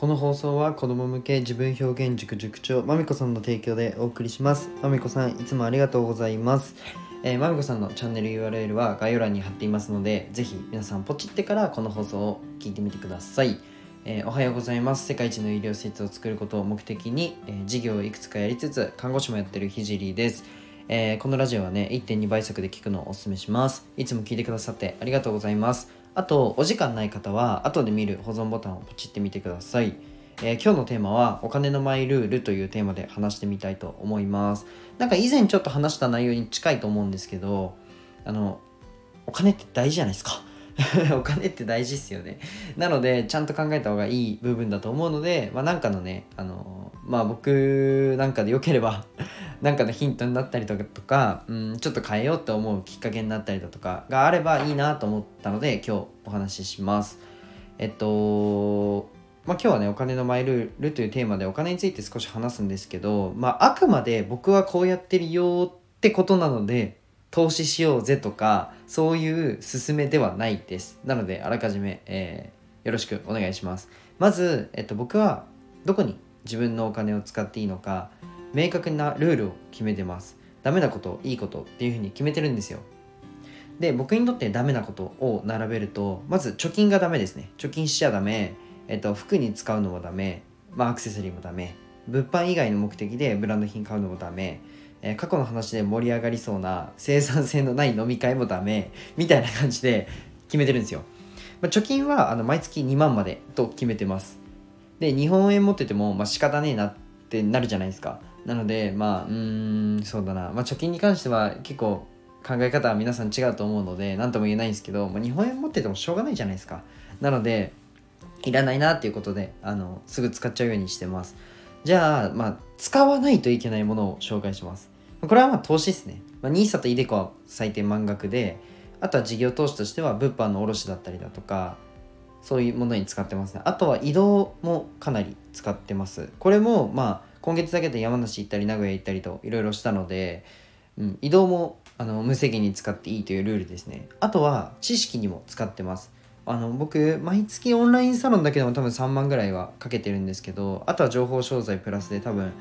この放送は子供向け自分表現塾塾長まみこさんの提供でお送りします。まみこさんいつもありがとうございます。えー、まみこさんのチャンネル URL は概要欄に貼っていますのでぜひ皆さんポチってからこの放送を聞いてみてください、えー、おはようございます。世界一の医療施設を作ることを目的に、えー、事業をいくつかやりつつ看護師もやってるひじりです。えー、このラジオはね1.2倍速で聞くのをおすすめします。いつも聞いてくださってありがとうございます。あとお時間ない方は後で見る保存ボタンをポチってみてください。えー、今日のテーマはお金のマイルールというテーマで話してみたいと思います。なんか以前ちょっと話した内容に近いと思うんですけどあのお金って大事じゃないですか。お金って大事っすよね。なのでちゃんと考えた方がいい部分だと思うので、まあ、なんかのねあのまあ僕なんかでよければなんかのヒントになったりとか、うん、ちょっと変えようって思うきっかけになったりだとかがあればいいなと思ったので今日お話しします。えっとまあ、今日はねお金のマイルールというテーマでお金について少し話すんですけど、まあ、あくまで僕はこうやってるよってことなので投資しようぜとかそういう勧めではないです。なのであらかじめ、えー、よろしくお願いします。まず、えっと、僕はどこに自分のお金を使っていいのか明確なルールを決めてます。ダメなこといいことっていうふうに決めてるんですよ。で僕にとってダメなことを並べるとまず貯金がダメですね。貯金しちゃダメ。えっと、服に使うのもダメ、まあ、アクセサリーもダメ。物販以外の目的でブランド品買うのもダメ、えー、過去の話で盛り上がりそうな生産性のない飲み会もダメ。みたいな感じで決めてるんですよ、まあ、貯金はあの毎月2万までと決めてます。で日本円持ってても、まあ、仕方ねえなってなるじゃないですか。なのでまあうんそうだな、まあ、貯金に関しては結構考え方は皆さん違うと思うので何とも言えないんですけど、まあ、日本円持っててもしょうがないじゃないですか。なのでいらないなっていうことであのすぐ使っちゃうようにしてます。じゃあまあ使わないといけないものを紹介します。これはまあ投資ですね、まあ、NISA と iDeCo は最低満額であとは事業投資としては物販の卸だったりだとかそういうものに使ってますね。あとは移動もかなり使ってます。これもまあ今月だけで山梨行ったり名古屋行ったりといろいろしたので、うん、移動もあの無制限に使っていいというルールですね。あとは知識にも使ってます。あの僕毎月オンラインサロンだけでも多分3万ぐらいはかけてるんですけどあとは情報商材プラスで多分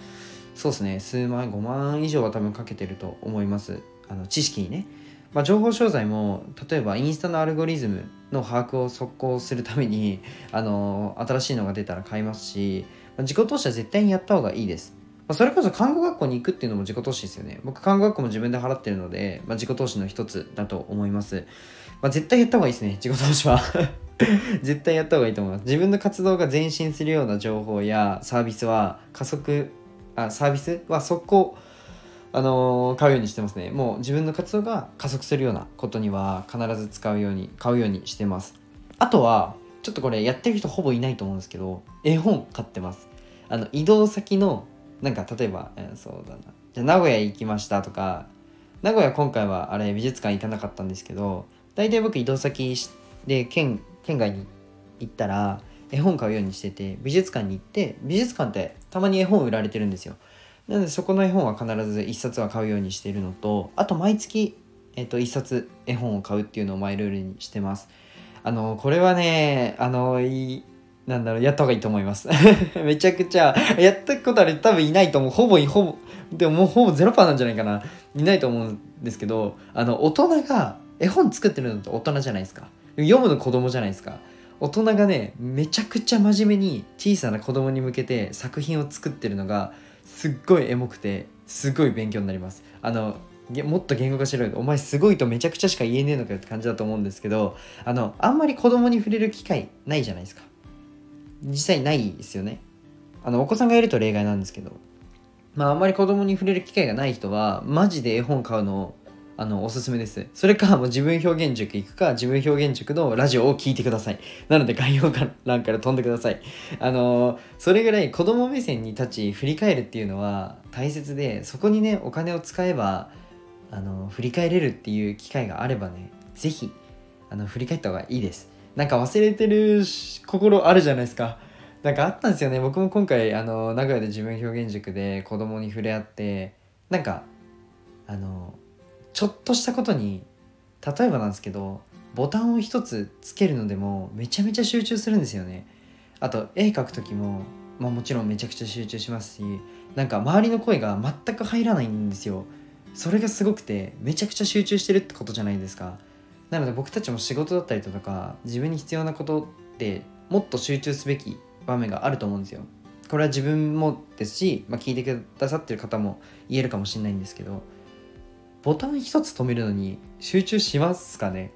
そうですね数万5万以上は多分かけてると思います。あの知識にね、まあ、情報商材も例えばインスタのアルゴリズムの把握を速攻するためにあの新しいのが出たら買いますし、自己投資は絶対にやった方がいいですまそれこそ看護学校に行くっていうのも自己投資ですよね。僕、看護学校も自分で払ってるので、まあ、自己投資の一つだと思います。まあ、絶対やった方がいいですね、自己投資は 絶対やった方がいいと思います。自分の活動が前進するような情報やサービスは加速、あサービスは速攻、あのー、買うようにしてますね。もう自分の活動が加速するようなことには必ず使うように、買うようにしてます。あとは、ちょっとこれやってる人ほぼいないと思うんですけど、絵本買ってます。あの、移動先の、なんか例えば、えー、そうだな。じゃ名古屋行きましたとか、名古屋今回はあれ美術館行かなかったんですけど、大体僕移動先で県県外に行ったら絵本買うようにしてて美術館に行って美術館ってたまに絵本売られてるんですよなのでそこの絵本は必ず1冊は買うようにしているのとあと毎月、えっと、1冊絵本を買うっていうのをマイルールにしてますあのこれはねあのいなんだろうやった方がいいと思います。めちゃくちゃやったことある多分いないと思う。ほぼほぼでももうほぼ0%なんじゃないかな。いないと思うんですけどあの大人が絵本作ってるのって大人じゃないですか。読むの子供じゃないですか。大人がねめちゃくちゃ真面目に小さな子供に向けて作品を作ってるのがすっごいエモくてすごい勉強になります。あのもっと言語化しろよお前すごいとめちゃくちゃしか言えねえのかよって感じだと思うんですけどあのあんまり子供に触れる機会ないじゃないですか。実際ないですよね。あのお子さんがいると例外なんですけど。まああんまり子供に触れる機会がない人はマジで絵本買うのあのおすすめです。それかもう自分表現塾行くか自分表現塾のラジオを聞いてください。なので概要欄から飛んでください。あのそれぐらい子供目線に立ち振り返るっていうのは大切でそこにねお金を使えばあの振り返れるっていう機会があればね是非あの振り返った方がいいです。なんか忘れてる心あるじゃないですか。なんかあったんですよね。僕も今回あの名古屋で自分表現塾で子供に触れ合ってなんかあのちょっとしたことに例えばなんですけどボタンを一つつけるのでもめちゃめちゃ集中するんですよね。あと絵描く時も、まあ、もちろんめちゃくちゃ集中しますしなんか周りの声が全く入らないんですよ。それがすごくてめちゃくちゃ集中してるってことじゃないですか。なので僕たちも仕事だったりとか自分に必要なことってもっと集中すべき場面があると思うんですよ。これは自分もですし、まあ、聞いてくださってる方も言えるかもしれないんですけどボタン一つ止めるのに集中しますかね？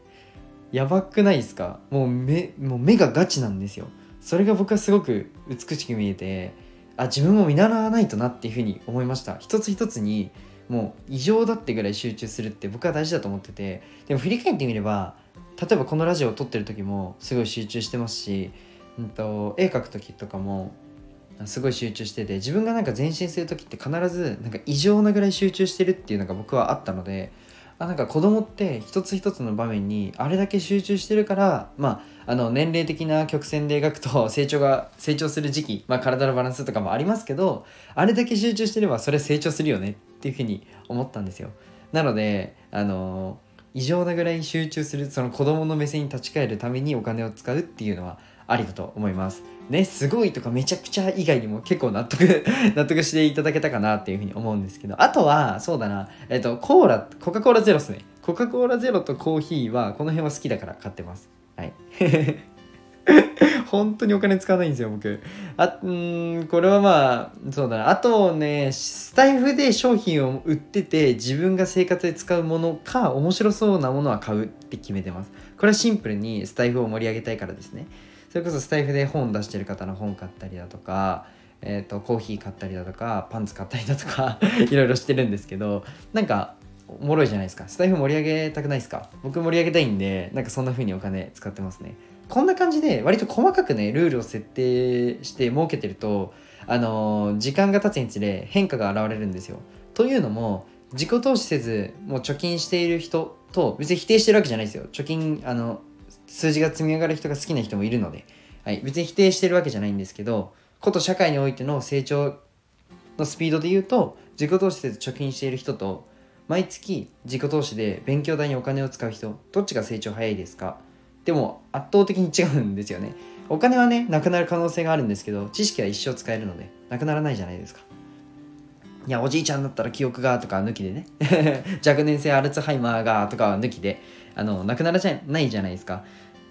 やばくないですか？もう目もう目がガチなんですよ。それが僕はすごく美しく見えてあ自分も見習わないとなっていうふうに思いました。一つ一つにもう異常だってぐらい集中するって僕は大事だと思っててでも振り返ってみれば例えばこのラジオを撮ってる時もすごい集中してますし、うんと、絵描く時とかもすごい集中してて自分がなんか前進する時って必ずなんか異常なぐらい集中してるっていうのが僕はあったのであなんか子供って一つ一つの場面にあれだけ集中してるからまああの年齢的な曲線で描くと 成長が成長する時期、まあ、体のバランスとかもありますけどあれだけ集中してればそれ成長するよねっていうふうに思ったんですよなのであの異常なぐらい集中するその子供の目線に立ち返るためにお金を使うっていうのはありだと思います。ね、すごいとかめちゃくちゃ以外にも結構納得 納得していただけたかなっていうふうに思うんですけど、あとは、そうだな、えっ、と、コーラ、コカ・コーラゼロっすね。コカ・コーラゼロとコーヒーは、この辺は好きだから買ってます。はい。本当にお金使わないんですよ、僕。あ、うん、これはまあ、そうだな。あとね、スタイフで商品を売ってて、自分が生活で使うものか、面白そうなものは買うって決めてます。これはシンプルにスタイフを盛り上げたいからですね。それこそスタイフで本出してる方の本買ったりだとか、えーと、コーヒー買ったりだとかパンツ買ったりだとか いろいろしてるんですけどなんかおもろいじゃないですか。スタイフ盛り上げたくないですか？僕盛り上げたいんでなんかそんな風にお金使ってますね。こんな感じで割と細かくねルールを設定して設けてるとあのー、時間が経つにつれ変化が現れるんですよ。というのも自己投資せずもう貯金している人と別に否定してるわけじゃないですよ。貯金あの数字が積み上がる人が好きな人もいるので、はい、別に否定してるわけじゃないんですけどこと社会においての成長のスピードで言うと自己投資で貯金している人と毎月自己投資で勉強代にお金を使う人どっちが成長早いですか？でも圧倒的に違うんですよね。お金はねなくなる可能性があるんですけど知識は一生使えるのでなくならないじゃないですか。いやおじいちゃんだったら記憶がとか抜きでね。若年性アルツハイマーがとか抜きで。あのなくならじゃないじゃないですか。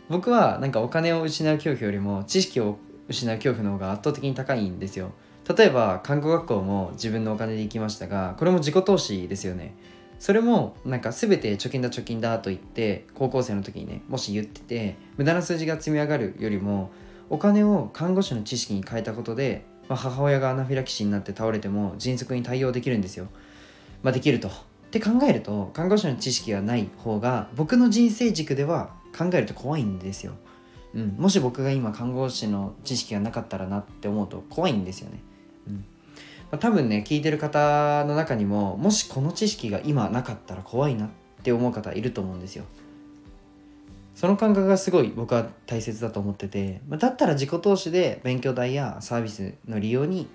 僕はなんかお金を失う恐怖よりも知識を失う恐怖の方が圧倒的に高いんですよ。例えば看護学校も自分のお金で行きましたがこれも自己投資ですよね。それもなんか全て貯金だ貯金だと言って高校生の時にねもし言ってて無駄な数字が積み上がるよりもお金を看護師の知識に変えたことで、まあ、母親がアナフィラキシーになって倒れても迅速に対応できるんですよ、まあ、できると。って考えると看護師の知識がない方が僕の人生軸では考えると怖いんですよ、うん、もし僕が今看護師の知識がなかったらなって思うと怖いんですよね、うん。まあ、多分ね聞いてる方の中にももしこの知識が今なかったら怖いなって思う方いると思うんですよ。その感覚がすごい僕は大切だと思ってて、まあ、だったら自己投資で勉強代やサービスの利用に、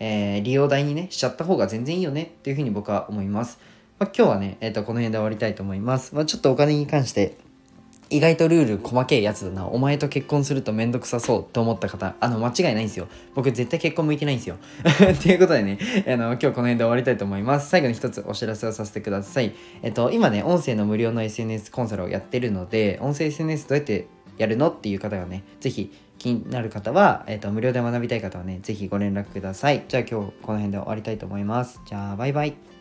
えー、利用代にねしちゃった方が全然いいよねっていうふうに僕は思います。まあ、今日はね、えー、とこの辺で終わりたいと思います。まあ、ちょっとお金に関して意外とルール細けえやつだな。お前と結婚するとめんどくさそうと思った方、あの、間違いないんですよ。僕絶対結婚向いてないんですよ。ということでね、あの、今日この辺で終わりたいと思います。最後に一つお知らせをさせてください。えっと、今ね、音声の無料の SNS コンサルをやってるので、音声 SNS どうやってやるのっていう方がね、ぜひ気になる方は、えっと、無料で学びたい方はね、ぜひご連絡ください。じゃあ今日この辺で終わりたいと思います。じゃあ、バイバイ。